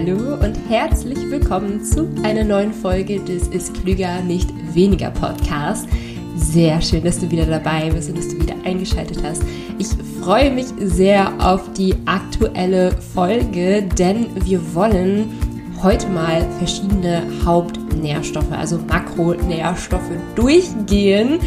Hallo und herzlich willkommen zu einer neuen Folge des Ist Klüger, nicht weniger Podcast. Sehr schön, dass du wieder dabei bist und dass du wieder eingeschaltet hast. Ich freue mich sehr auf die aktuelle Folge, denn wir wollen heute mal verschiedene Hauptnährstoffe, also Makronährstoffe durchgehen.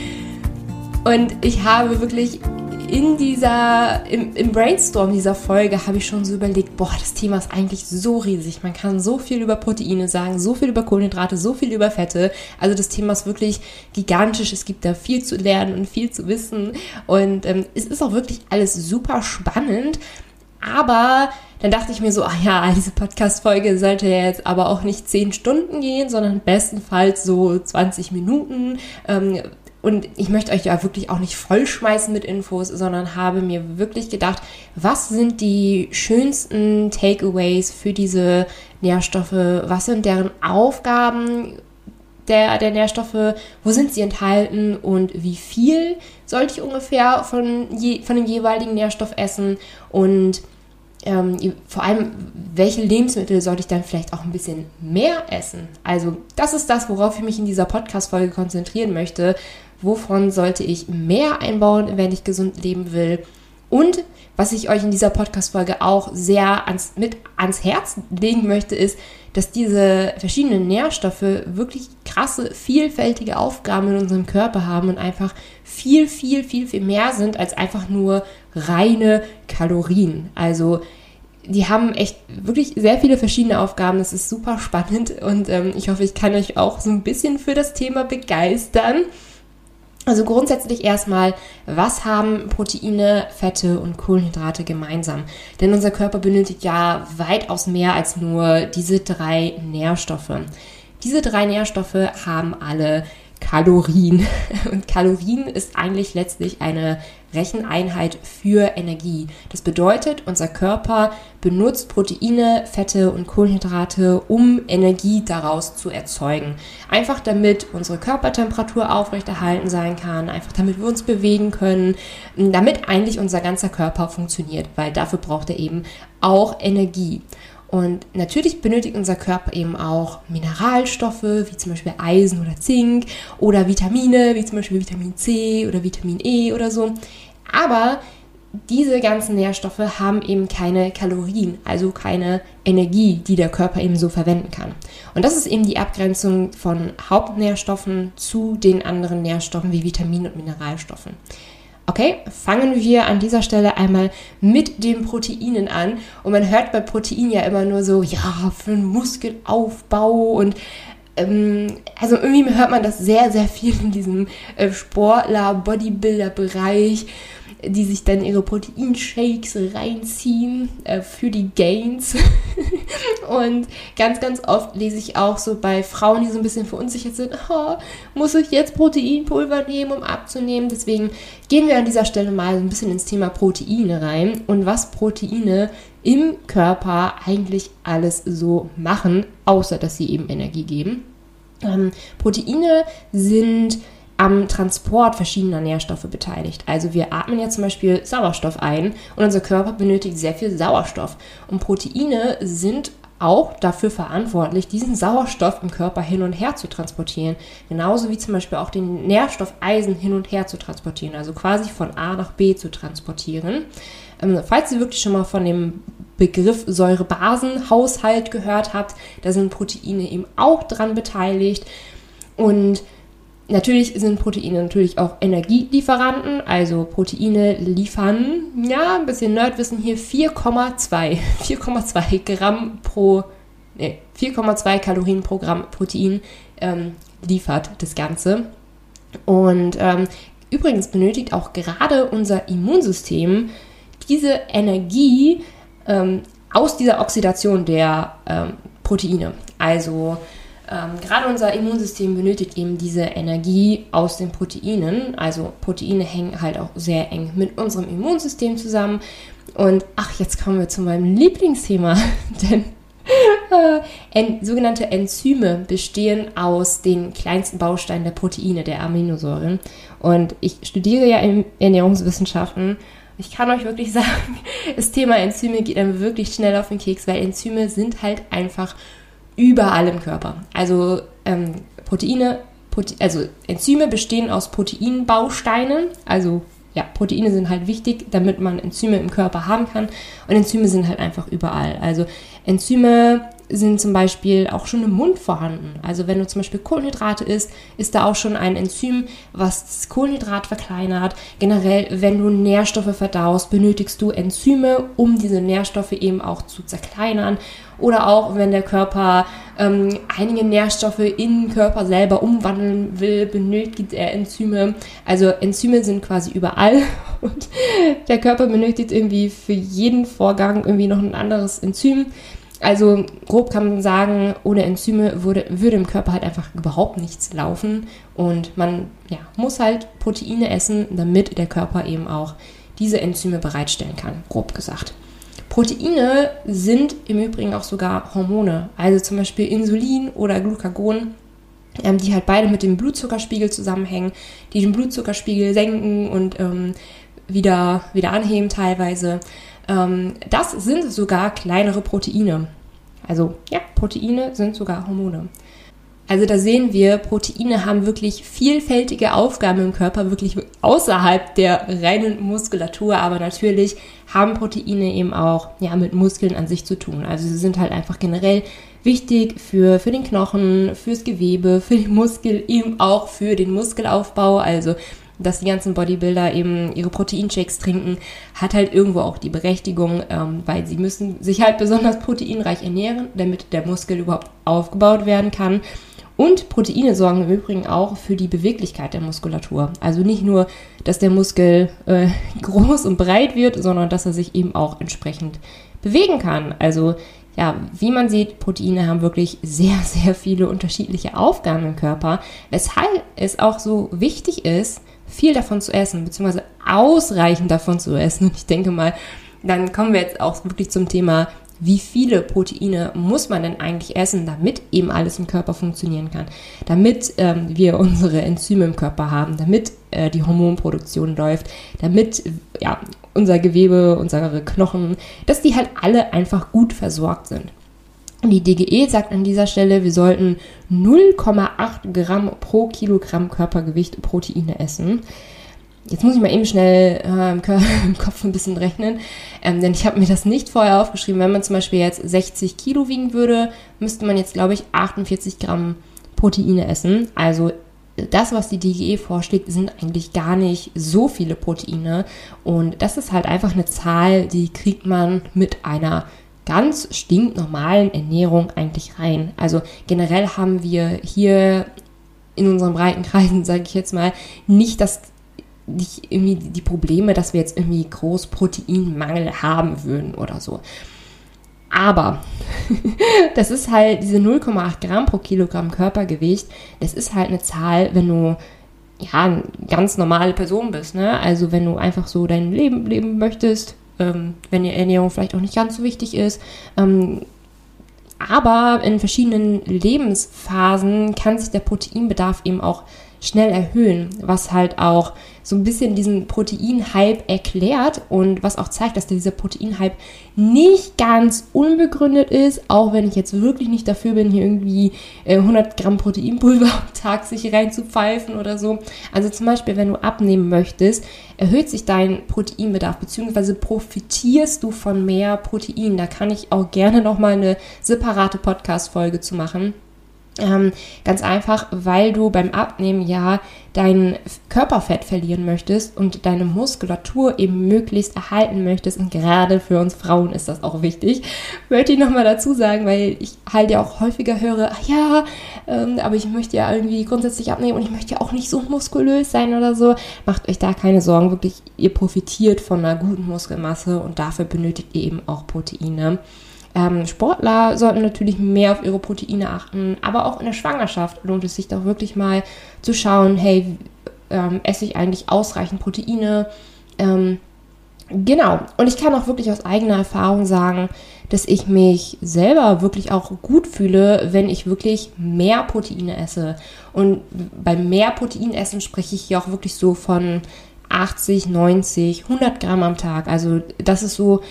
Und ich habe wirklich in dieser, im, im Brainstorm dieser Folge habe ich schon so überlegt, boah, das Thema ist eigentlich so riesig. Man kann so viel über Proteine sagen, so viel über Kohlenhydrate, so viel über Fette. Also das Thema ist wirklich gigantisch. Es gibt da viel zu lernen und viel zu wissen. Und ähm, es ist auch wirklich alles super spannend. Aber dann dachte ich mir so, ach ja, diese Podcast-Folge sollte jetzt aber auch nicht 10 Stunden gehen, sondern bestenfalls so 20 Minuten. Ähm, und ich möchte euch ja wirklich auch nicht vollschmeißen mit Infos, sondern habe mir wirklich gedacht, was sind die schönsten Takeaways für diese Nährstoffe? Was sind deren Aufgaben der, der Nährstoffe? Wo sind sie enthalten und wie viel sollte ich ungefähr von, je, von dem jeweiligen Nährstoff essen? Und ähm, vor allem, welche Lebensmittel sollte ich dann vielleicht auch ein bisschen mehr essen? Also, das ist das, worauf ich mich in dieser Podcast-Folge konzentrieren möchte wovon sollte ich mehr einbauen, wenn ich gesund leben will. Und was ich euch in dieser Podcast-Folge auch sehr ans, mit ans Herz legen möchte, ist, dass diese verschiedenen Nährstoffe wirklich krasse, vielfältige Aufgaben in unserem Körper haben und einfach viel, viel, viel, viel mehr sind als einfach nur reine Kalorien. Also die haben echt wirklich sehr viele verschiedene Aufgaben. Das ist super spannend und ähm, ich hoffe, ich kann euch auch so ein bisschen für das Thema begeistern. Also grundsätzlich erstmal, was haben Proteine, Fette und Kohlenhydrate gemeinsam? Denn unser Körper benötigt ja weitaus mehr als nur diese drei Nährstoffe. Diese drei Nährstoffe haben alle Kalorien. Und Kalorien ist eigentlich letztlich eine Recheneinheit für Energie. Das bedeutet, unser Körper benutzt Proteine, Fette und Kohlenhydrate, um Energie daraus zu erzeugen. Einfach damit unsere Körpertemperatur aufrechterhalten sein kann, einfach damit wir uns bewegen können, damit eigentlich unser ganzer Körper funktioniert, weil dafür braucht er eben auch Energie. Und natürlich benötigt unser Körper eben auch Mineralstoffe, wie zum Beispiel Eisen oder Zink oder Vitamine, wie zum Beispiel Vitamin C oder Vitamin E oder so. Aber diese ganzen Nährstoffe haben eben keine Kalorien, also keine Energie, die der Körper eben so verwenden kann. Und das ist eben die Abgrenzung von Hauptnährstoffen zu den anderen Nährstoffen wie Vitaminen und Mineralstoffen. Okay, fangen wir an dieser Stelle einmal mit den Proteinen an. Und man hört bei Protein ja immer nur so, ja, für den Muskelaufbau und ähm, also irgendwie hört man das sehr, sehr viel in diesem äh, Sportler-Bodybuilder-Bereich die sich dann ihre Proteinshakes reinziehen äh, für die Gains. und ganz, ganz oft lese ich auch so bei Frauen, die so ein bisschen verunsichert sind, oh, muss ich jetzt Proteinpulver nehmen, um abzunehmen? Deswegen gehen wir an dieser Stelle mal so ein bisschen ins Thema Proteine rein und was Proteine im Körper eigentlich alles so machen, außer dass sie eben Energie geben. Ähm, Proteine sind am Transport verschiedener Nährstoffe beteiligt. Also wir atmen ja zum Beispiel Sauerstoff ein und unser Körper benötigt sehr viel Sauerstoff. Und Proteine sind auch dafür verantwortlich, diesen Sauerstoff im Körper hin und her zu transportieren. Genauso wie zum Beispiel auch den Nährstoff Eisen hin und her zu transportieren, also quasi von A nach B zu transportieren. Ähm, falls ihr wirklich schon mal von dem Begriff Säurebasenhaushalt gehört habt, da sind Proteine eben auch dran beteiligt. Und Natürlich sind Proteine natürlich auch Energielieferanten, also Proteine liefern, ja, ein bisschen Nerdwissen hier, 4,2 4,2 Gramm pro, nee, 4,2 Kalorien pro Gramm Protein ähm, liefert das Ganze. Und ähm, übrigens benötigt auch gerade unser Immunsystem diese Energie ähm, aus dieser Oxidation der ähm, Proteine. Also ähm, gerade unser Immunsystem benötigt eben diese Energie aus den Proteinen. Also Proteine hängen halt auch sehr eng mit unserem Immunsystem zusammen. Und ach, jetzt kommen wir zu meinem Lieblingsthema, denn äh, en, sogenannte Enzyme bestehen aus den kleinsten Bausteinen der Proteine, der Aminosäuren. Und ich studiere ja Ernährungswissenschaften ich kann euch wirklich sagen, das Thema Enzyme geht dann wirklich schnell auf den Keks, weil Enzyme sind halt einfach überall im Körper. Also ähm, Proteine, Prote also Enzyme bestehen aus Proteinbausteinen, also ja, Proteine sind halt wichtig, damit man Enzyme im Körper haben kann. Und Enzyme sind halt einfach überall. Also Enzyme sind zum Beispiel auch schon im Mund vorhanden. Also wenn du zum Beispiel Kohlenhydrate isst, ist da auch schon ein Enzym, was das Kohlenhydrat verkleinert. Generell, wenn du Nährstoffe verdaust, benötigst du Enzyme, um diese Nährstoffe eben auch zu zerkleinern. Oder auch, wenn der Körper ähm, einige Nährstoffe in den Körper selber umwandeln will, benötigt er Enzyme. Also Enzyme sind quasi überall und der Körper benötigt irgendwie für jeden Vorgang irgendwie noch ein anderes Enzym. Also grob kann man sagen, ohne Enzyme würde, würde im Körper halt einfach überhaupt nichts laufen. Und man ja, muss halt Proteine essen, damit der Körper eben auch diese Enzyme bereitstellen kann, grob gesagt. Proteine sind im Übrigen auch sogar Hormone, also zum Beispiel Insulin oder Glucagon, ähm, die halt beide mit dem Blutzuckerspiegel zusammenhängen, die den Blutzuckerspiegel senken und ähm, wieder, wieder anheben teilweise. Ähm, das sind sogar kleinere Proteine. Also ja, Proteine sind sogar Hormone. Also da sehen wir, Proteine haben wirklich vielfältige Aufgaben im Körper, wirklich außerhalb der reinen Muskulatur, aber natürlich haben Proteine eben auch ja, mit Muskeln an sich zu tun. Also sie sind halt einfach generell wichtig für, für den Knochen, fürs Gewebe, für den Muskel, eben auch für den Muskelaufbau. Also dass die ganzen Bodybuilder eben ihre Proteinshakes trinken, hat halt irgendwo auch die Berechtigung, ähm, weil sie müssen sich halt besonders proteinreich ernähren, damit der Muskel überhaupt aufgebaut werden kann. Und Proteine sorgen im Übrigen auch für die Beweglichkeit der Muskulatur. Also nicht nur, dass der Muskel äh, groß und breit wird, sondern dass er sich eben auch entsprechend bewegen kann. Also ja, wie man sieht, Proteine haben wirklich sehr, sehr viele unterschiedliche Aufgaben im Körper, weshalb es auch so wichtig ist, viel davon zu essen, beziehungsweise ausreichend davon zu essen. Und ich denke mal, dann kommen wir jetzt auch wirklich zum Thema, wie viele Proteine muss man denn eigentlich essen, damit eben alles im Körper funktionieren kann, damit ähm, wir unsere Enzyme im Körper haben, damit äh, die Hormonproduktion läuft, damit ja, unser Gewebe, unsere Knochen, dass die halt alle einfach gut versorgt sind. Die DGE sagt an dieser Stelle, wir sollten 0,8 Gramm pro Kilogramm Körpergewicht Proteine essen. Jetzt muss ich mal eben schnell äh, im, im, Kopf ein bisschen rechnen, ähm, denn ich habe mir das nicht vorher aufgeschrieben. Wenn man zum Beispiel jetzt 60 Kilo wiegen würde, müsste man jetzt, glaube ich, 48 Gramm Proteine essen. Also das, was die DGE vorschlägt, sind eigentlich gar nicht so viele Proteine. Und das ist halt einfach eine Zahl, die kriegt man mit einer ganz stinknormalen Ernährung eigentlich rein. Also generell haben wir hier in unseren breiten Kreisen, sage ich jetzt mal, nicht das nicht irgendwie die Probleme, dass wir jetzt irgendwie groß Proteinmangel haben würden oder so. Aber das ist halt diese 0,8 Gramm pro Kilogramm Körpergewicht. Das ist halt eine Zahl, wenn du ja eine ganz normale Person bist. Ne? Also wenn du einfach so dein Leben leben möchtest, ähm, wenn die Ernährung vielleicht auch nicht ganz so wichtig ist. Ähm, aber in verschiedenen Lebensphasen kann sich der Proteinbedarf eben auch schnell erhöhen, was halt auch so ein bisschen diesen Proteinhype erklärt und was auch zeigt, dass dieser Proteinhype nicht ganz unbegründet ist, auch wenn ich jetzt wirklich nicht dafür bin, hier irgendwie 100 äh, Gramm Proteinpulver am Tag sich reinzupfeifen oder so. Also zum Beispiel, wenn du abnehmen möchtest, erhöht sich dein Proteinbedarf, beziehungsweise profitierst du von mehr Protein. Da kann ich auch gerne nochmal eine separate Podcast-Folge zu machen. Ähm, ganz einfach, weil du beim Abnehmen ja dein Körperfett verlieren möchtest und deine Muskulatur eben möglichst erhalten möchtest. Und gerade für uns Frauen ist das auch wichtig. Möchte ich nochmal dazu sagen, weil ich halt ja auch häufiger höre, ach ja, ähm, aber ich möchte ja irgendwie grundsätzlich abnehmen und ich möchte ja auch nicht so muskulös sein oder so. Macht euch da keine Sorgen, wirklich, ihr profitiert von einer guten Muskelmasse und dafür benötigt ihr eben auch Proteine. Ähm, Sportler sollten natürlich mehr auf ihre Proteine achten, aber auch in der Schwangerschaft lohnt es sich doch wirklich mal zu schauen, hey, ähm, esse ich eigentlich ausreichend Proteine? Ähm, genau, und ich kann auch wirklich aus eigener Erfahrung sagen, dass ich mich selber wirklich auch gut fühle, wenn ich wirklich mehr Proteine esse. Und beim mehr Proteinessen spreche ich hier auch wirklich so von 80, 90, 100 Gramm am Tag. Also das ist so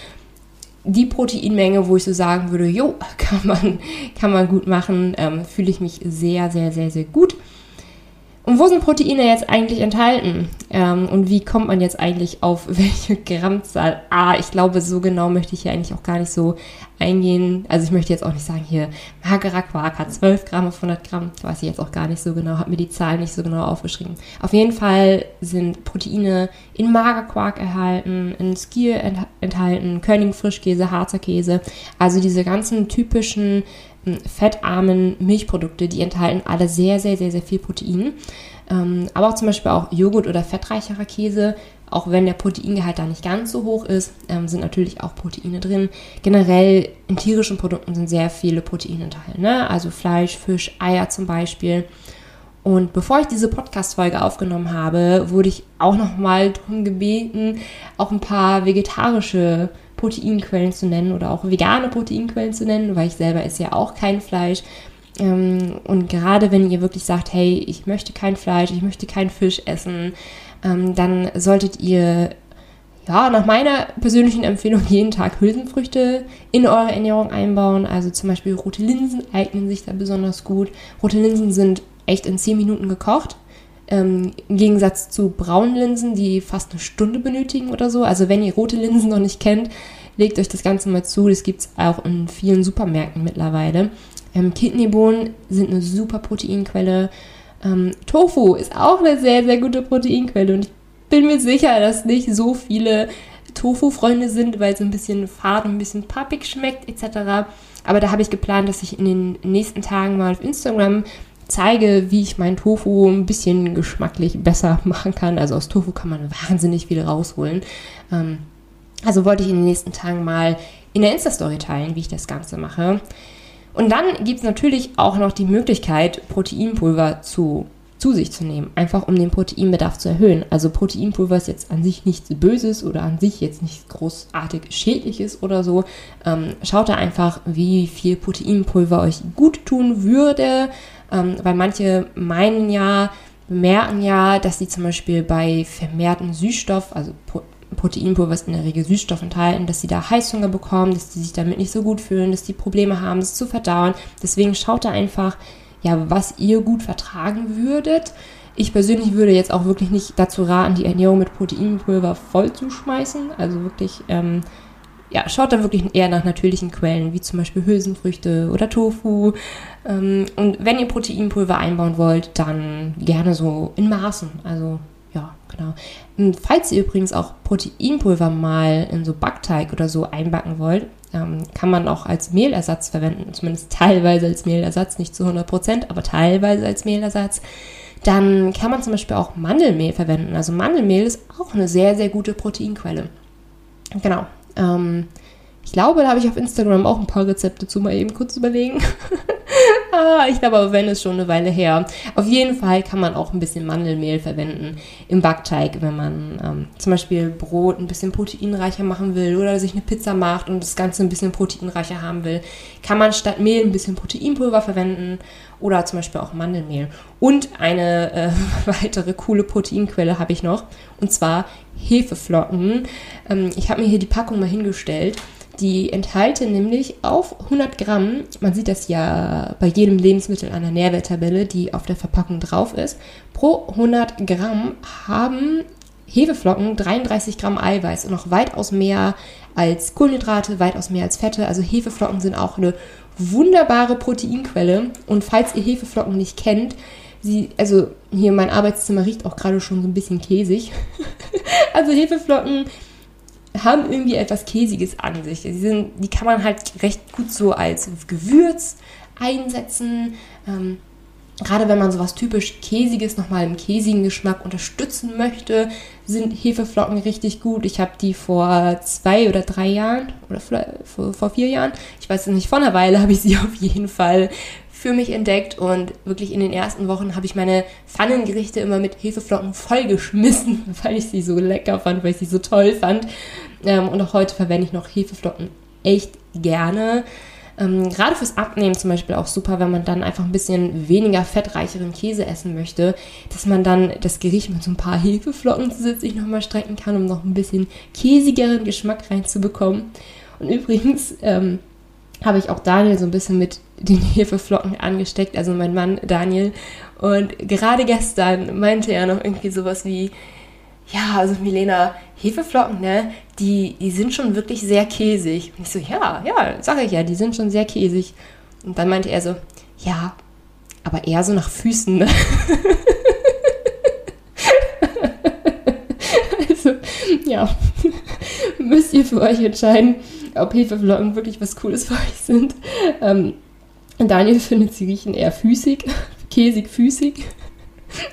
die Proteinmenge, wo ich so sagen würde, jo, kann man, kann man gut machen, ähm, fühle ich mich sehr, sehr, sehr, sehr gut. Und wo sind Proteine jetzt eigentlich enthalten? Ähm, und wie kommt man jetzt eigentlich auf welche Grammzahl? Ah, ich glaube, so genau möchte ich hier eigentlich auch gar nicht so eingehen. Also ich möchte jetzt auch nicht sagen, hier magerer Quark hat 12 Gramm auf 100 Gramm. Weiß ich jetzt auch gar nicht so genau, habe mir die Zahlen nicht so genau aufgeschrieben. Auf jeden Fall sind Proteine in Magerquark erhalten, in Skier enthalten, Körnigen Frischkäse, Harzer Käse. Also diese ganzen typischen fettarmen Milchprodukte, die enthalten alle sehr, sehr, sehr, sehr viel Protein. Ähm, aber auch zum Beispiel auch Joghurt oder fettreicherer Käse, auch wenn der Proteingehalt da nicht ganz so hoch ist, ähm, sind natürlich auch Proteine drin. Generell in tierischen Produkten sind sehr viele Proteine enthalten, ne? also Fleisch, Fisch, Eier zum Beispiel. Und bevor ich diese Podcast-Folge aufgenommen habe, wurde ich auch nochmal darum gebeten, auch ein paar vegetarische Proteinquellen zu nennen oder auch vegane Proteinquellen zu nennen, weil ich selber esse ja auch kein Fleisch. Ähm, und gerade wenn ihr wirklich sagt, hey, ich möchte kein Fleisch, ich möchte kein Fisch essen, ähm, dann solltet ihr ja, nach meiner persönlichen Empfehlung jeden Tag Hülsenfrüchte in eure Ernährung einbauen. Also zum Beispiel rote Linsen eignen sich da besonders gut. Rote Linsen sind echt in 10 Minuten gekocht. Ähm, Im Gegensatz zu braunen Linsen, die fast eine Stunde benötigen oder so. Also wenn ihr rote Linsen noch nicht kennt, legt euch das Ganze mal zu. Das gibt es auch in vielen Supermärkten mittlerweile. Ähm, Kidneybohnen sind eine super Proteinquelle. Ähm, Tofu ist auch eine sehr, sehr gute Proteinquelle. Und ich bin mir sicher, dass nicht so viele Tofu-Freunde sind, weil es ein bisschen fad und ein bisschen pappig schmeckt etc. Aber da habe ich geplant, dass ich in den nächsten Tagen mal auf Instagram zeige, wie ich meinen Tofu ein bisschen geschmacklich besser machen kann. Also aus Tofu kann man wahnsinnig viel rausholen. Ähm, also wollte ich in den nächsten Tagen mal in der Insta-Story teilen, wie ich das Ganze mache. Und dann gibt es natürlich auch noch die Möglichkeit, Proteinpulver zu, zu sich zu nehmen, einfach um den Proteinbedarf zu erhöhen. Also Proteinpulver ist jetzt an sich nichts Böses oder an sich jetzt nichts großartig Schädliches oder so. Ähm, schaut da einfach, wie viel Proteinpulver euch gut tun würde ähm, weil manche meinen ja, merken ja, dass sie zum Beispiel bei vermehrten Süßstoff, also Proteinpulver ist in der Regel Süßstoff enthalten, dass sie da Heißhunger bekommen, dass sie sich damit nicht so gut fühlen, dass die Probleme haben, das zu verdauen. Deswegen schaut da einfach, ja, was ihr gut vertragen würdet. Ich persönlich würde jetzt auch wirklich nicht dazu raten, die Ernährung mit Proteinpulver voll zu schmeißen. Also wirklich ähm, ja, schaut da wirklich eher nach natürlichen Quellen, wie zum Beispiel Hülsenfrüchte oder Tofu. Ähm, und wenn ihr Proteinpulver einbauen wollt, dann gerne so in Maßen. Also ja, genau. Und falls ihr übrigens auch Proteinpulver mal in so Backteig oder so einbacken wollt, ähm, kann man auch als Mehlersatz verwenden, zumindest teilweise als Mehlersatz, nicht zu 100 Prozent, aber teilweise als Mehlersatz. Dann kann man zum Beispiel auch Mandelmehl verwenden. Also Mandelmehl ist auch eine sehr, sehr gute Proteinquelle. Genau, ähm, ich glaube, da habe ich auf Instagram auch ein paar Rezepte zu mal eben kurz überlegen. ah, ich glaube aber, wenn es schon eine Weile her. Auf jeden Fall kann man auch ein bisschen Mandelmehl verwenden im Backteig, wenn man ähm, zum Beispiel Brot ein bisschen proteinreicher machen will oder sich eine Pizza macht und das Ganze ein bisschen proteinreicher haben will, kann man statt Mehl ein bisschen Proteinpulver verwenden oder zum Beispiel auch Mandelmehl. Und eine äh, weitere coole Proteinquelle habe ich noch und zwar Hefeflocken. Ähm, ich habe mir hier die Packung mal hingestellt. Die enthalten nämlich auf 100 Gramm, man sieht das ja bei jedem Lebensmittel an der Nährwerttabelle, die auf der Verpackung drauf ist, pro 100 Gramm haben Hefeflocken 33 Gramm Eiweiß und noch weitaus mehr als Kohlenhydrate, weitaus mehr als Fette. Also Hefeflocken sind auch eine wunderbare Proteinquelle. Und falls ihr Hefeflocken nicht kennt, sie, also hier mein Arbeitszimmer riecht auch gerade schon so ein bisschen käsig. also Hefeflocken haben irgendwie etwas Käsiges an sich. Sie sind, die kann man halt recht gut so als Gewürz einsetzen. Ähm, Gerade wenn man sowas typisch Käsiges nochmal im käsigen Geschmack unterstützen möchte, sind Hefeflocken richtig gut. Ich habe die vor zwei oder drei Jahren oder vor, vor vier Jahren, ich weiß es nicht, vor einer Weile habe ich sie auf jeden Fall für mich entdeckt und wirklich in den ersten Wochen habe ich meine Pfannengerichte immer mit Hefeflocken vollgeschmissen, weil ich sie so lecker fand, weil ich sie so toll fand. Ähm, und auch heute verwende ich noch Hefeflocken echt gerne. Ähm, gerade fürs Abnehmen zum Beispiel auch super, wenn man dann einfach ein bisschen weniger fettreicheren Käse essen möchte, dass man dann das Gericht mit so ein paar Hefeflocken zusätzlich nochmal strecken kann, um noch ein bisschen käsigeren Geschmack reinzubekommen. Und übrigens ähm, habe ich auch Daniel so ein bisschen mit den Hefeflocken angesteckt, also mein Mann Daniel. Und gerade gestern meinte er noch irgendwie sowas wie, ja, also Milena, Hefeflocken, ne, die, die sind schon wirklich sehr käsig. Und ich so, ja, ja, sage ich ja, die sind schon sehr käsig. Und dann meinte er so, ja, aber eher so nach Füßen, ne? also, ja, müsst ihr für euch entscheiden, ob Hefeflocken wirklich was Cooles für euch sind. Ähm, Daniel findet, sie riechen eher füßig, käsig-füßig.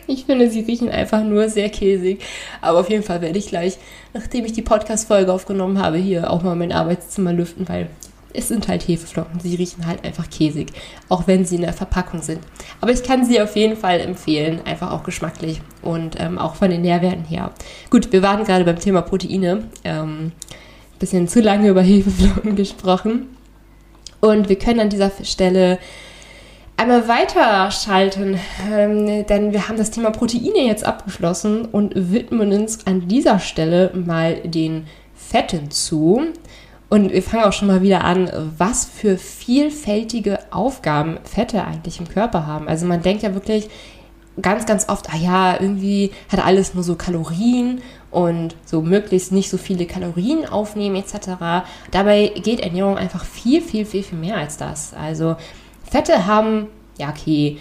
Ich finde, sie riechen einfach nur sehr käsig. Aber auf jeden Fall werde ich gleich, nachdem ich die Podcast-Folge aufgenommen habe, hier auch mal mein Arbeitszimmer lüften, weil es sind halt Hefeflocken. Sie riechen halt einfach käsig, auch wenn sie in der Verpackung sind. Aber ich kann sie auf jeden Fall empfehlen, einfach auch geschmacklich und ähm, auch von den Nährwerten her. Gut, wir waren gerade beim Thema Proteine. Ähm, bisschen zu lange über Hefeflocken gesprochen. Und wir können an dieser Stelle einmal weiterschalten, ähm, denn wir haben das Thema Proteine jetzt abgeschlossen und widmen uns an dieser Stelle mal den Fetten zu. Und wir fangen auch schon mal wieder an, was für vielfältige Aufgaben Fette eigentlich im Körper haben. Also man denkt ja wirklich ganz, ganz oft, ah ja, irgendwie hat alles nur so Kalorien und so möglichst nicht so viele Kalorien aufnehmen etc. Dabei geht Ernährung einfach viel, viel, viel, viel mehr als das. Also Fette haben, ja, okay,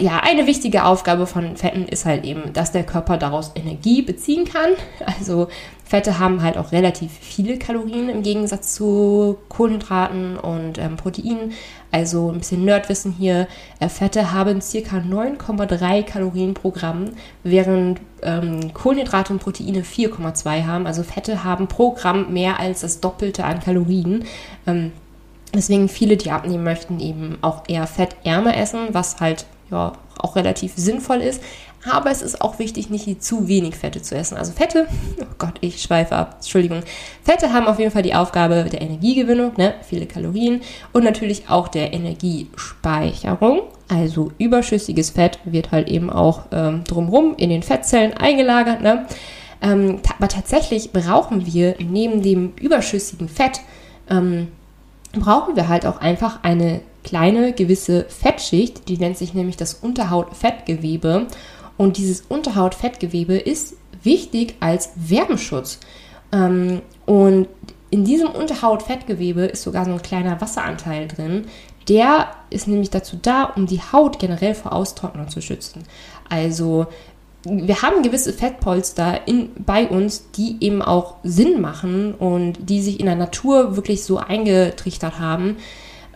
ja, eine wichtige Aufgabe von Fetten ist halt eben, dass der Körper daraus Energie beziehen kann. Also Fette haben halt auch relativ viele Kalorien im Gegensatz zu Kohlenhydraten und ähm, Proteinen. Also ein bisschen Nerdwissen hier. Äh, Fette haben circa 9,3 Kalorien pro Gramm, während ähm, Kohlenhydrate und Proteine 4,2 haben. Also Fette haben pro Gramm mehr als das Doppelte an Kalorien. Ähm, deswegen viele, die abnehmen möchten, eben auch eher fettärmer essen, was halt ja auch relativ sinnvoll ist. Aber es ist auch wichtig, nicht zu wenig Fette zu essen. Also Fette, oh Gott, ich schweife ab, Entschuldigung. Fette haben auf jeden Fall die Aufgabe der Energiegewinnung, ne? viele Kalorien und natürlich auch der Energiespeicherung. Also überschüssiges Fett wird halt eben auch ähm, drumherum in den Fettzellen eingelagert. Ne? Ähm, aber tatsächlich brauchen wir neben dem überschüssigen Fett, ähm, brauchen wir halt auch einfach eine kleine gewisse Fettschicht, die nennt sich nämlich das Unterhautfettgewebe. Und dieses Unterhautfettgewebe ist wichtig als Wärmeschutz. Ähm, und in diesem Unterhautfettgewebe ist sogar so ein kleiner Wasseranteil drin. Der ist nämlich dazu da, um die Haut generell vor Austrocknung zu schützen. Also wir haben gewisse Fettpolster in, bei uns, die eben auch Sinn machen und die sich in der Natur wirklich so eingetrichtert haben.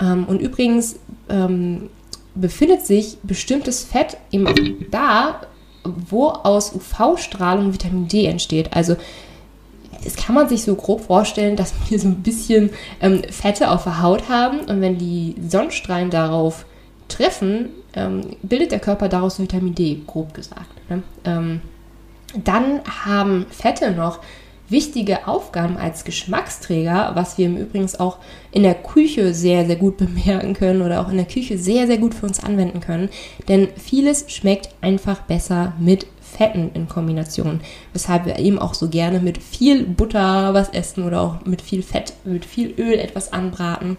Ähm, und übrigens ähm, befindet sich bestimmtes Fett eben auch da, wo aus UV-Strahlung Vitamin D entsteht. Also das kann man sich so grob vorstellen, dass wir so ein bisschen ähm, Fette auf der Haut haben und wenn die Sonnenstrahlen darauf treffen, ähm, bildet der Körper daraus Vitamin D, grob gesagt. Ne? Ähm, dann haben Fette noch wichtige Aufgaben als Geschmacksträger, was wir im Übrigen auch in der Küche sehr, sehr gut bemerken können oder auch in der Küche sehr, sehr gut für uns anwenden können. Denn vieles schmeckt einfach besser mit Fetten in Kombination, weshalb wir eben auch so gerne mit viel Butter was essen oder auch mit viel Fett, mit viel Öl etwas anbraten.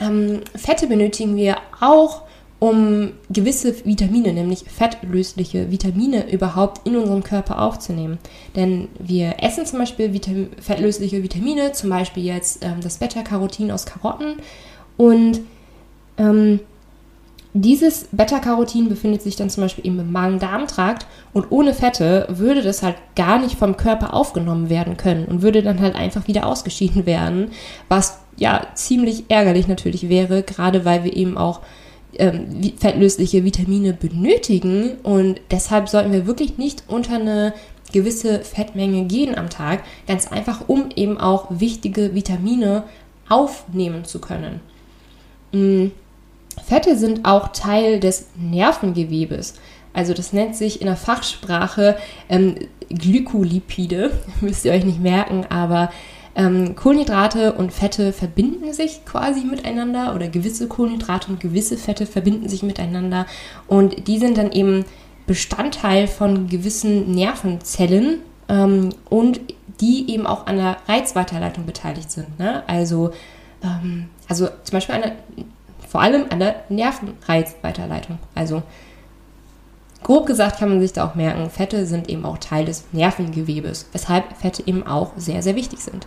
Ähm, Fette benötigen wir auch um gewisse Vitamine, nämlich fettlösliche Vitamine, überhaupt in unserem Körper aufzunehmen. Denn wir essen zum Beispiel Vitam fettlösliche Vitamine, zum Beispiel jetzt ähm, das Beta-Carotin aus Karotten. Und ähm, dieses Beta-Carotin befindet sich dann zum Beispiel im Magen-Darm-Trakt und ohne Fette würde das halt gar nicht vom Körper aufgenommen werden können und würde dann halt einfach wieder ausgeschieden werden, was ja ziemlich ärgerlich natürlich wäre, gerade weil wir eben auch ähm, fettlösliche Vitamine benötigen und deshalb sollten wir wirklich nicht unter eine gewisse Fettmenge gehen am Tag, ganz einfach, um eben auch wichtige Vitamine aufnehmen zu können. Mm, Fette sind auch Teil des Nervengewebes. Also das nennt sich in der Fachsprache ähm, Glykolipide, müsst ihr euch nicht merken, aber Ähm, Kohlenhydrate und Fette verbinden sich quasi miteinander oder gewisse Kohlenhydrate und gewisse Fette verbinden sich miteinander und die sind dann eben Bestandteil von gewissen Nervenzellen ähm, und die eben auch an der Reizweiterleitung beteiligt sind. Ne? Also, ähm, also zum Beispiel an der, vor allem an der Nervenreizweiterleitung. Also grob gesagt kann man sich da auch merken, Fette sind eben auch Teil des Nervengewebes, weshalb Fette eben auch sehr, sehr wichtig sind.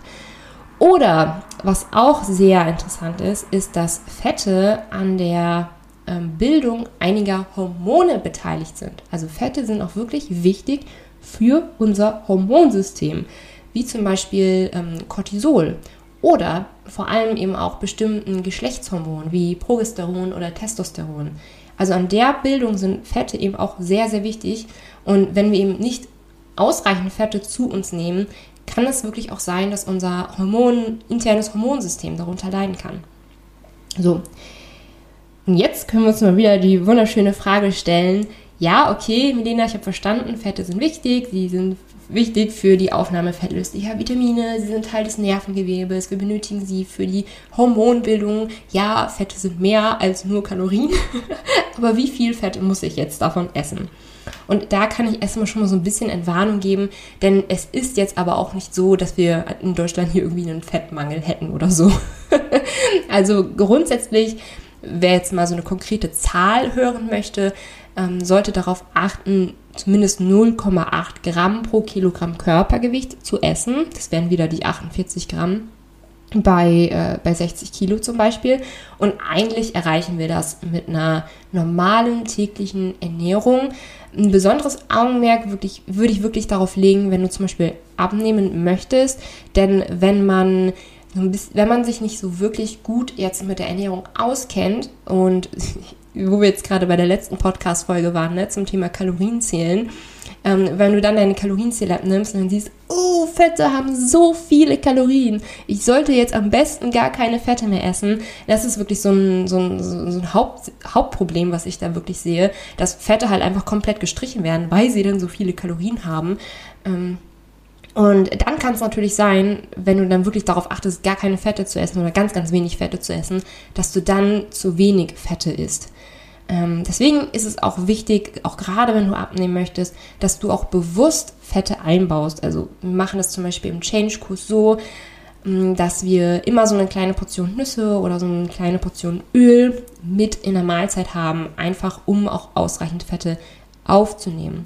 Oder was auch sehr interessant ist, ist, dass Fette an der ähm, Bildung einiger Hormone beteiligt sind. Also Fette sind auch wirklich wichtig für unser Hormonsystem wie zum Beispiel ähm, Cortisol oder vor allem eben auch bestimmten Geschlechtshormonen wie Progesteron oder Testosteron. Also an der Bildung sind Fette eben auch sehr, sehr wichtig. Und wenn wir eben nicht ausreichend Fette zu uns nehmen, kann es wirklich auch sein, dass unser Hormon, internes Hormonsystem darunter leiden kann. So. Und jetzt können wir uns mal wieder die wunderschöne Frage stellen. Ja, okay, Milena, ich habe verstanden, Fette sind wichtig, sie sind wichtig für die Aufnahme fettlöslicher Vitamine. Sie sind Teil des Nervengewebes. Wir benötigen sie für die Hormonbildung. Ja, Fette sind mehr als nur Kalorien. Aber wie viel Fett muss ich jetzt davon essen? Und da kann ich erstmal schon mal so ein bisschen Entwarnung geben, denn es ist jetzt aber auch nicht so, dass wir in Deutschland hier irgendwie einen Fettmangel hätten oder so. also grundsätzlich, wer jetzt mal so eine konkrete Zahl hören möchte, ähm, sollte darauf achten, zumindest 0,8 Gramm pro Kilogramm Körpergewicht zu essen. Das wären wieder die 48 Gramm bei, äh, bei 60 Kilo zum Beispiel. Und eigentlich erreichen wir das mit einer normalen täglichen Ernährung. Ein besonderes Augenmerk wirklich, würde ich wirklich darauf legen, wenn du zum Beispiel abnehmen möchtest. Denn wenn man wenn man sich nicht so wirklich gut jetzt mit der Ernährung auskennt und wo wir jetzt gerade bei der letzten Podcast-Folge waren, ne, zum Thema Kalorienzählen, ähm, wenn du dann deine Kalorienzähler nimmst und dann siehst, oh, Fette haben so viele Kalorien. Ich sollte jetzt am besten gar keine Fette mehr essen. Das ist wirklich so ein, so ein, so ein Haupt, Hauptproblem, was ich da wirklich sehe, dass Fette halt einfach komplett gestrichen werden, weil sie dann so viele Kalorien haben. Ähm, und dann kann es natürlich sein, wenn du dann wirklich darauf achtest, gar keine Fette zu essen oder ganz, ganz wenig Fette zu essen, dass du dann zu wenig Fette isst. Ähm, deswegen ist es auch wichtig, auch gerade wenn du abnehmen möchtest, dass du auch bewusst Fette einbaust. Also wir machen das zum Beispiel im Change-Kurs so, mm, dass wir immer so eine kleine Portion Nüsse oder so eine kleine Portion Öl mit in der Mahlzeit haben, einfach um auch ausreichend Fette aufzunehmen.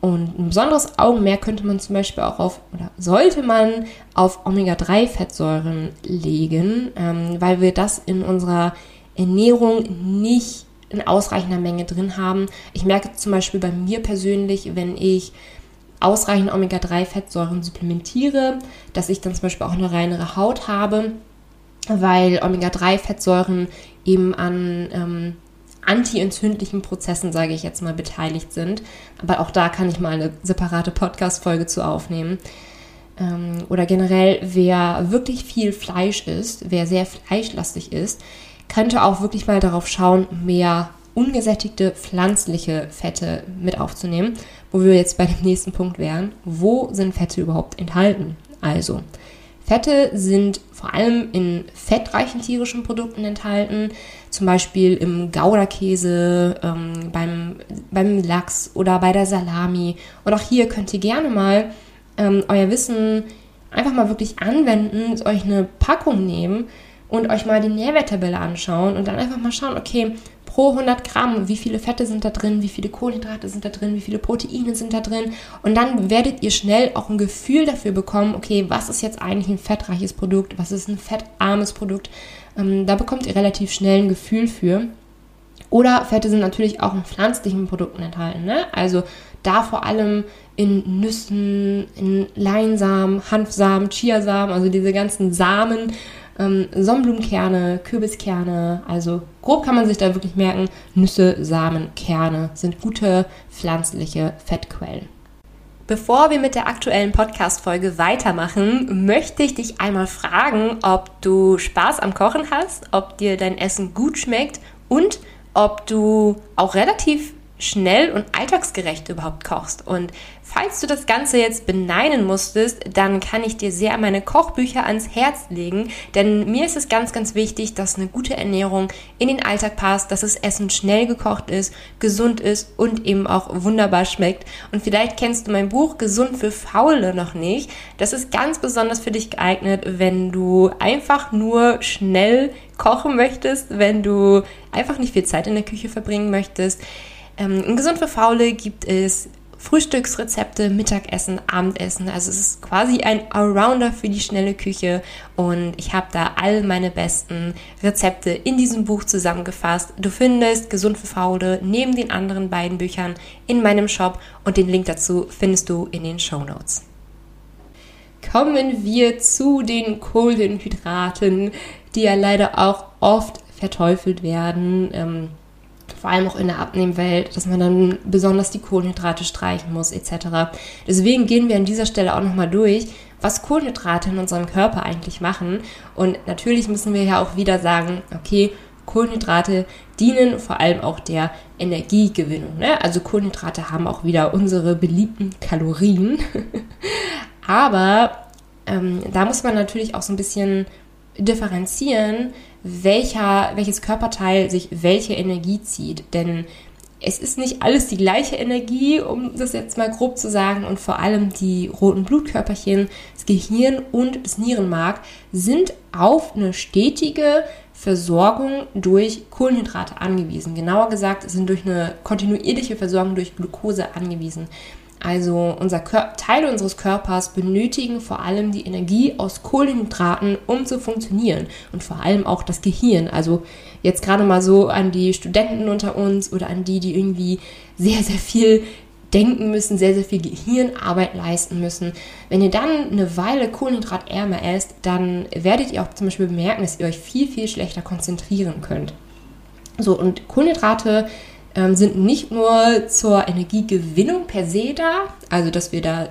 Und ein besonderes Augenmerk könnte man zum Beispiel auch auf, oder sollte man auf Omega-3-Fettsäuren legen, ähm, weil wir das in unserer Ernährung nicht in ausreichender Menge drin haben. Ich merke zum Beispiel bei mir persönlich, wenn ich ausreichend Omega-3-Fettsäuren supplementiere, dass ich dann zum Beispiel auch eine reinere Haut habe, weil Omega-3-Fettsäuren eben an ähm, anti-entzündlichen Prozessen, sage ich jetzt mal, beteiligt sind. Aber auch da kann ich mal eine separate Podcast-Folge zu aufnehmen. Ähm, oder generell, wer wirklich viel Fleisch isst, wer sehr fleischlastig ist, könnte auch wirklich mal darauf schauen, mehr ungesättigte pflanzliche Fette mit aufzunehmen, wo wir jetzt bei dem nächsten Punkt wären. Wo sind Fette überhaupt enthalten? Also, Fette sind vor allem in fettreichen tierischen Produkten enthalten, zum Beispiel im Gouda-Käse, ähm, beim, beim Lachs oder bei der Salami. Und auch hier könnt ihr gerne mal ähm, euer Wissen einfach mal wirklich anwenden, euch eine Packung nehmen und euch mal die Nährwerttabelle anschauen und dann einfach mal schauen, okay, pro 100 Gramm, wie viele Fette sind da drin, wie viele Kohlenhydrate sind da drin, wie viele Proteine sind da drin. Und dann werdet ihr schnell auch ein Gefühl dafür bekommen, okay, was ist jetzt eigentlich ein fettreiches Produkt, was ist ein fettarmes Produkt. Ähm, da bekommt ihr relativ schnell ein Gefühl für. Oder Fette sind natürlich auch in pflanzlichen Produkten enthalten. Ne? Also da vor allem in Nüssen, in Leinsamen, Hanfsamen, Chiasamen, also diese ganzen Samen ähm, Sonnenblumenkerne, Kürbiskerne. Also grob kann man sich da wirklich merken, Nüsse, Samen, Kerne sind gute pflanzliche Fettquellen. Bevor wir mit der aktuellen Podcast-Folge weitermachen, möchte ich dich einmal fragen, ob du Spaß am Kochen hast, ob dir dein Essen gut schmeckt und ob du auch relativ schnell und alltagsgerecht überhaupt kochst. Und falls du das Ganze jetzt beneiden musstest, dann kann ich dir sehr meine Kochbücher ans Herz legen, denn mir ist es ganz, ganz wichtig, dass eine gute Ernährung in den Alltag passt, dass das Essen schnell gekocht ist, gesund ist und eben auch wunderbar schmeckt. Und vielleicht kennst du mein Buch Gesund für Faule noch nicht. Das ist ganz besonders für dich geeignet, wenn du einfach nur schnell kochen möchtest, wenn du einfach nicht viel Zeit in der Küche verbringen möchtest ähm, in Gesund für Faule gibt es Frühstücksrezepte, Mittagessen, Abendessen. Also es ist quasi ein Allrounder für die schnelle Küche und ich habe da all meine besten Rezepte in diesem Buch zusammengefasst. Du findest Gesund für Faule neben den anderen beiden Büchern in meinem Shop und den Link dazu findest du in den Show Notes. Kommen wir zu den Kohlenhydraten, die ja leider auch oft verteufelt werden. Ähm, vor allem auch in der Abnehmwelt, dass man dann besonders die Kohlenhydrate streichen muss etc. Deswegen gehen wir an dieser Stelle auch nochmal durch, was Kohlenhydrate in unserem Körper eigentlich machen. Und natürlich müssen wir ja auch wieder sagen, okay, Kohlenhydrate dienen vor allem auch der Energiegewinnung. Ne? Also Kohlenhydrate haben auch wieder unsere beliebten Kalorien. Aber ähm, da muss man natürlich auch so ein bisschen differenzieren, welcher, welches Körperteil sich welche Energie zieht. Denn es ist nicht alles die gleiche Energie, um das jetzt mal grob zu sagen. Und vor allem die roten Blutkörperchen, das Gehirn und das Nierenmark sind auf eine stetige Versorgung durch Kohlenhydrate angewiesen. Genauer gesagt, sind durch eine kontinuierliche Versorgung durch Glucose angewiesen. Also unser Teile unseres Körpers benötigen vor allem die Energie aus Kohlenhydraten, um zu funktionieren. Und vor allem auch das Gehirn. Also jetzt gerade mal so an die Studenten unter uns oder an die, die irgendwie sehr, sehr viel denken müssen, sehr, sehr viel Gehirnarbeit leisten müssen. Wenn ihr dann eine Weile kohlenhydratärmer esst, dann werdet ihr auch zum Beispiel bemerken, dass ihr euch viel, viel schlechter konzentrieren könnt. So, und Kohlenhydrate sind nicht nur zur Energiegewinnung per se da, also dass wir da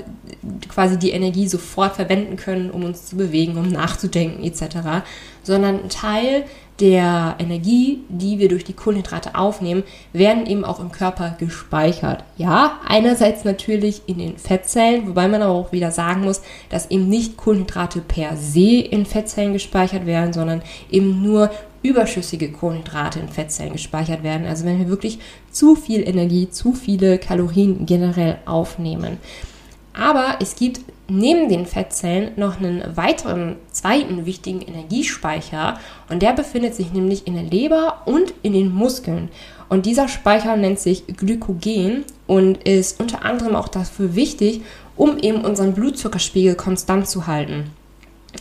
quasi die Energie sofort verwenden können, um uns zu bewegen, um nachzudenken etc., sondern ein Teil der Energie, die wir durch die Kohlenhydrate aufnehmen, werden eben auch im Körper gespeichert. Ja, einerseits natürlich in den Fettzellen, wobei man aber auch wieder sagen muss, dass eben nicht Kohlenhydrate per se in Fettzellen gespeichert werden, sondern eben nur überschüssige Kohlenhydrate in Fettzellen gespeichert werden. Also wenn wir wirklich zu viel Energie, zu viele Kalorien generell aufnehmen. Aber es gibt neben den Fettzellen noch einen weiteren zweiten wichtigen Energiespeicher und der befindet sich nämlich in der Leber und in den Muskeln. Und dieser Speicher nennt sich Glykogen und ist unter anderem auch dafür wichtig, um eben unseren Blutzuckerspiegel konstant zu halten.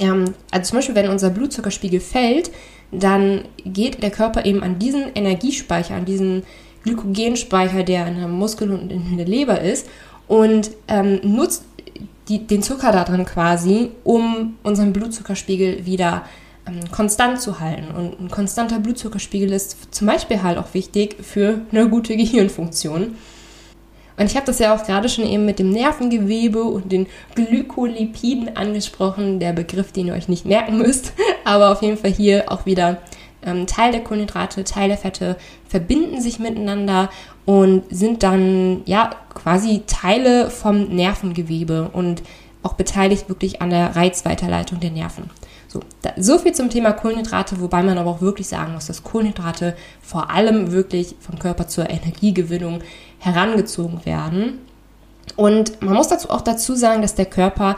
Ähm, also zum Beispiel, wenn unser Blutzuckerspiegel fällt, dann geht der Körper eben an diesen Energiespeicher, an diesen Glykogenspeicher, der in der Muskel und in der Leber ist, und ähm, nutzt die, den Zucker da drin quasi, um unseren Blutzuckerspiegel wieder ähm, konstant zu halten. Und ein konstanter Blutzuckerspiegel ist zum Beispiel halt auch wichtig für eine gute Gehirnfunktion. Und ich habe das ja auch gerade schon eben mit dem Nervengewebe und den Glykolipiden angesprochen, der Begriff, den ihr euch nicht merken müsst, aber auf jeden Fall hier auch wieder ähm, Teil der Kohlenhydrate, Teil der Fette verbinden sich miteinander und sind dann ja quasi Teile vom Nervengewebe und auch beteiligt wirklich an der Reizweiterleitung der Nerven. So, da, so viel zum Thema Kohlenhydrate, wobei man aber auch wirklich sagen muss, dass Kohlenhydrate vor allem wirklich vom Körper zur Energiegewinnung herangezogen werden. Und man muss dazu auch dazu sagen, dass der Körper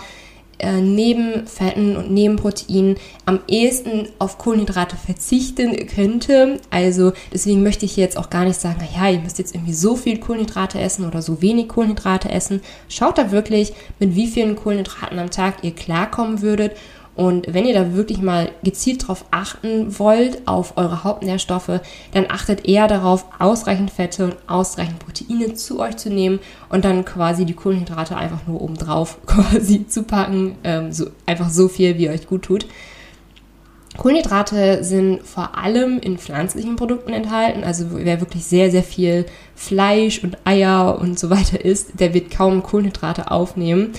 äh, neben Fetten und neben Proteinen am ehesten auf Kohlenhydrate verzichten könnte. Also deswegen möchte ich jetzt auch gar nicht sagen, ja, ihr müsst jetzt irgendwie so viel Kohlenhydrate essen oder so wenig Kohlenhydrate essen. Schaut da wirklich, mit wie vielen Kohlenhydraten am Tag ihr klarkommen würdet und wenn ihr da wirklich mal gezielt drauf achten wollt, auf eure Hauptnährstoffe, dann achtet eher darauf, ausreichend Fette und ausreichend Proteine zu euch zu nehmen und dann quasi die Kohlenhydrate einfach nur oben drauf quasi zu packen. Ähm, so, einfach so viel, wie euch gut tut. Kohlenhydrate sind vor allem in pflanzlichen Produkten enthalten. Also wer wirklich sehr, sehr viel Fleisch und Eier und so weiter isst, der wird kaum Kohlenhydrate aufnehmen.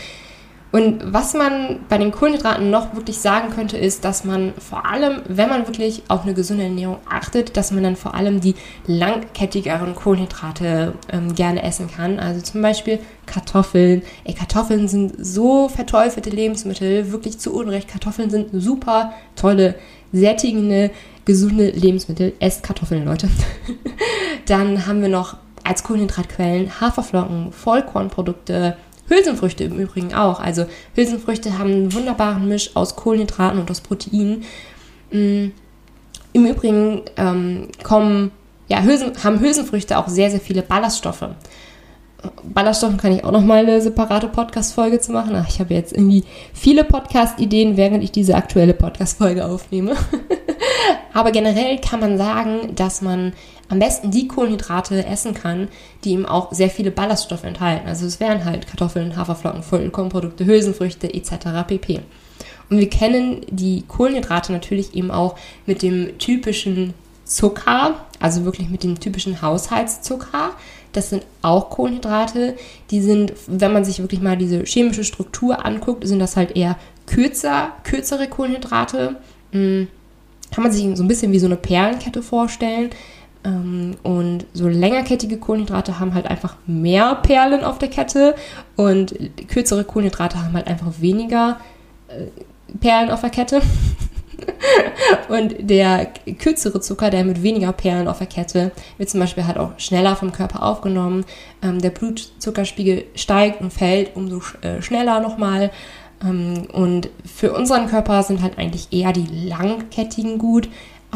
Und was man bei den Kohlenhydraten noch wirklich sagen könnte, ist, dass man vor allem, wenn man wirklich auf eine gesunde Ernährung achtet, dass man dann vor allem die langkettigeren Kohlenhydrate ähm, gerne essen kann. Also zum Beispiel Kartoffeln. Ey, Kartoffeln sind so verteufelte Lebensmittel, wirklich zu Unrecht. Kartoffeln sind super tolle, sättigende, gesunde Lebensmittel. Esst Kartoffeln, Leute. dann haben wir noch als Kohlenhydratquellen Haferflocken, Vollkornprodukte, Hülsenfrüchte im Übrigen auch. Also Hülsenfrüchte haben einen wunderbaren Misch aus Kohlenhydraten und aus Proteinen. Mm, Im Übrigen ähm, kommen, ja, Hülsen, haben Hülsenfrüchte auch sehr, sehr viele Ballaststoffe. Ballaststoffen kann ich auch noch mal eine separate Podcast-Folge zu machen. Ach, ich habe jetzt irgendwie viele Podcast-Ideen, während ich diese aktuelle Podcast-Folge aufnehme. Aber generell kann man sagen, dass man am besten die Kohlenhydrate essen kann, die eben auch sehr viele Ballaststoffe enthalten. Also es wären halt Kartoffeln, Haferflocken, Vollkornprodukte, Hülsenfrüchte etc. pp. Und wir kennen die Kohlenhydrate natürlich eben auch mit dem typischen Zucker, also wirklich mit dem typischen Haushaltszucker. Das sind auch Kohlenhydrate. Die sind, wenn man sich wirklich mal diese chemische Struktur anguckt, sind das halt eher kürzer, kürzere Kohlenhydrate. Hm, kann man sich so ein bisschen wie so eine Perlenkette vorstellen. Ähm, und so längerkettige Kohlenhydrate haben halt einfach mehr Perlen auf der Kette und kürzere Kohlenhydrate haben halt einfach weniger äh, Perlen auf der Kette. und der kürzere Zucker, der mit weniger Perlen auf der Kette, wird zum Beispiel halt auch schneller vom Körper aufgenommen. Ähm, der Blutzuckerspiegel steigt und fällt umso äh, schneller nochmal. Ähm, und für unseren Körper sind halt eigentlich eher die langkettigen gut.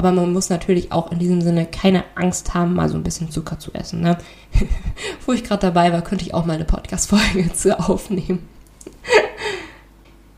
Aber man muss natürlich auch in diesem Sinne keine Angst haben, mal so ein bisschen Zucker zu essen. Ne? Wo ich gerade dabei war, könnte ich auch mal eine Podcast-Folge zu aufnehmen.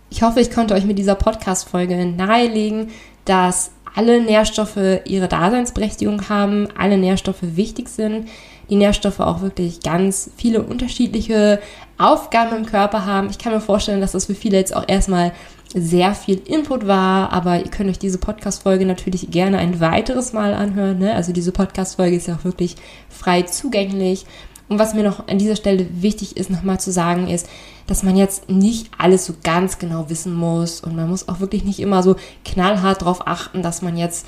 ich hoffe, ich konnte euch mit dieser Podcast-Folge nahelegen, dass alle Nährstoffe ihre Daseinsberechtigung haben, alle Nährstoffe wichtig sind, die Nährstoffe auch wirklich ganz viele unterschiedliche Aufgaben im Körper haben. Ich kann mir vorstellen, dass das für viele jetzt auch erstmal sehr viel Input war, aber ihr könnt euch diese Podcast-Folge natürlich gerne ein weiteres Mal anhören. Ne? Also diese Podcast-Folge ist ja auch wirklich frei zugänglich. Und was mir noch an dieser Stelle wichtig ist, nochmal zu sagen, ist, dass man jetzt nicht alles so ganz genau wissen muss und man muss auch wirklich nicht immer so knallhart darauf achten, dass man jetzt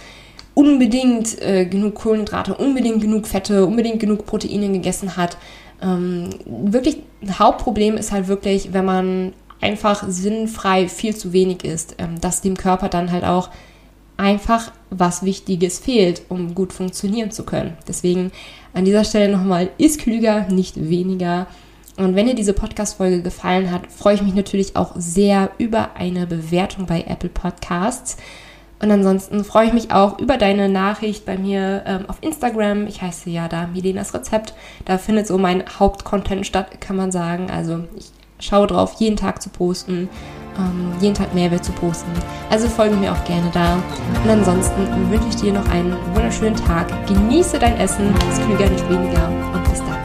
unbedingt äh, genug Kohlenhydrate, unbedingt genug Fette, unbedingt genug Proteine gegessen hat. Ähm, wirklich, Hauptproblem ist halt wirklich, wenn man einfach sinnfrei viel zu wenig ist, ähm, dass dem Körper dann halt auch einfach was Wichtiges fehlt, um gut funktionieren zu können. Deswegen an dieser Stelle nochmal, ist klüger, nicht weniger. Und wenn dir diese Podcast-Folge gefallen hat, freue ich mich natürlich auch sehr über eine Bewertung bei Apple Podcasts. Und ansonsten freue ich mich auch über deine Nachricht bei mir ähm, auf Instagram. Ich heiße ja da Milenas Rezept. Da findet so mein Hauptcontent statt, kann man sagen. Also ich schaue drauf, jeden Tag zu posten, ähm, jeden Tag Mehrwert zu posten. Also folge mir auch gerne da. Und ansonsten wünsche ich dir noch einen wunderschönen Tag. Genieße dein Essen, ist klüger, nicht weniger. Und bis dann.